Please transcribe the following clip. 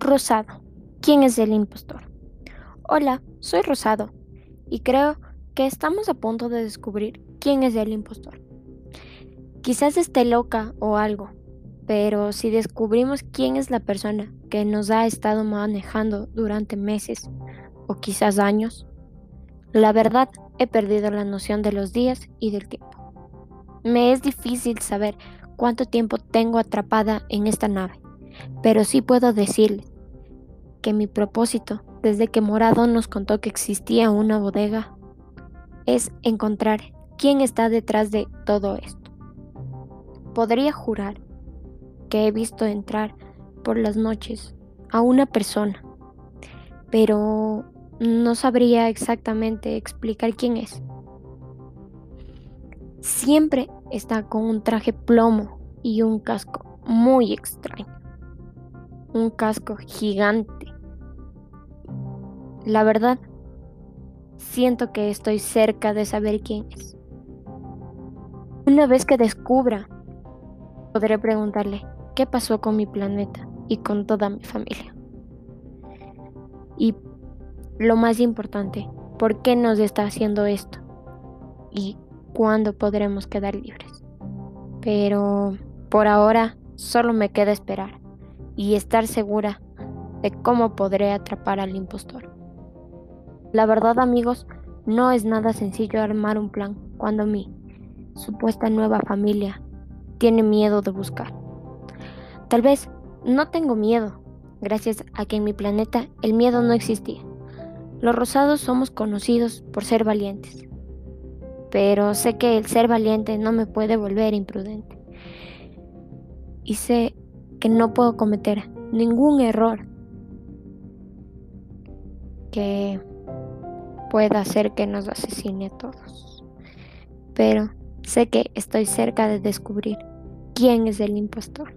Rosado. ¿Quién es el impostor? Hola, soy Rosado y creo que estamos a punto de descubrir quién es el impostor. Quizás esté loca o algo, pero si descubrimos quién es la persona que nos ha estado manejando durante meses o quizás años, la verdad he perdido la noción de los días y del tiempo. Me es difícil saber cuánto tiempo tengo atrapada en esta nave pero sí puedo decirle que mi propósito, desde que Morado nos contó que existía una bodega, es encontrar quién está detrás de todo esto. Podría jurar que he visto entrar por las noches a una persona, pero no sabría exactamente explicar quién es. Siempre está con un traje plomo y un casco muy extraño un casco gigante. La verdad, siento que estoy cerca de saber quién es. Una vez que descubra, podré preguntarle qué pasó con mi planeta y con toda mi familia. Y lo más importante, ¿por qué nos está haciendo esto? ¿Y cuándo podremos quedar libres? Pero por ahora solo me queda esperar y estar segura de cómo podré atrapar al impostor. La verdad amigos, no es nada sencillo armar un plan cuando mi supuesta nueva familia tiene miedo de buscar. Tal vez no tengo miedo, gracias a que en mi planeta el miedo no existía. Los rosados somos conocidos por ser valientes, pero sé que el ser valiente no me puede volver imprudente. Y sé que no puedo cometer ningún error que pueda hacer que nos asesine a todos. Pero sé que estoy cerca de descubrir quién es el impostor.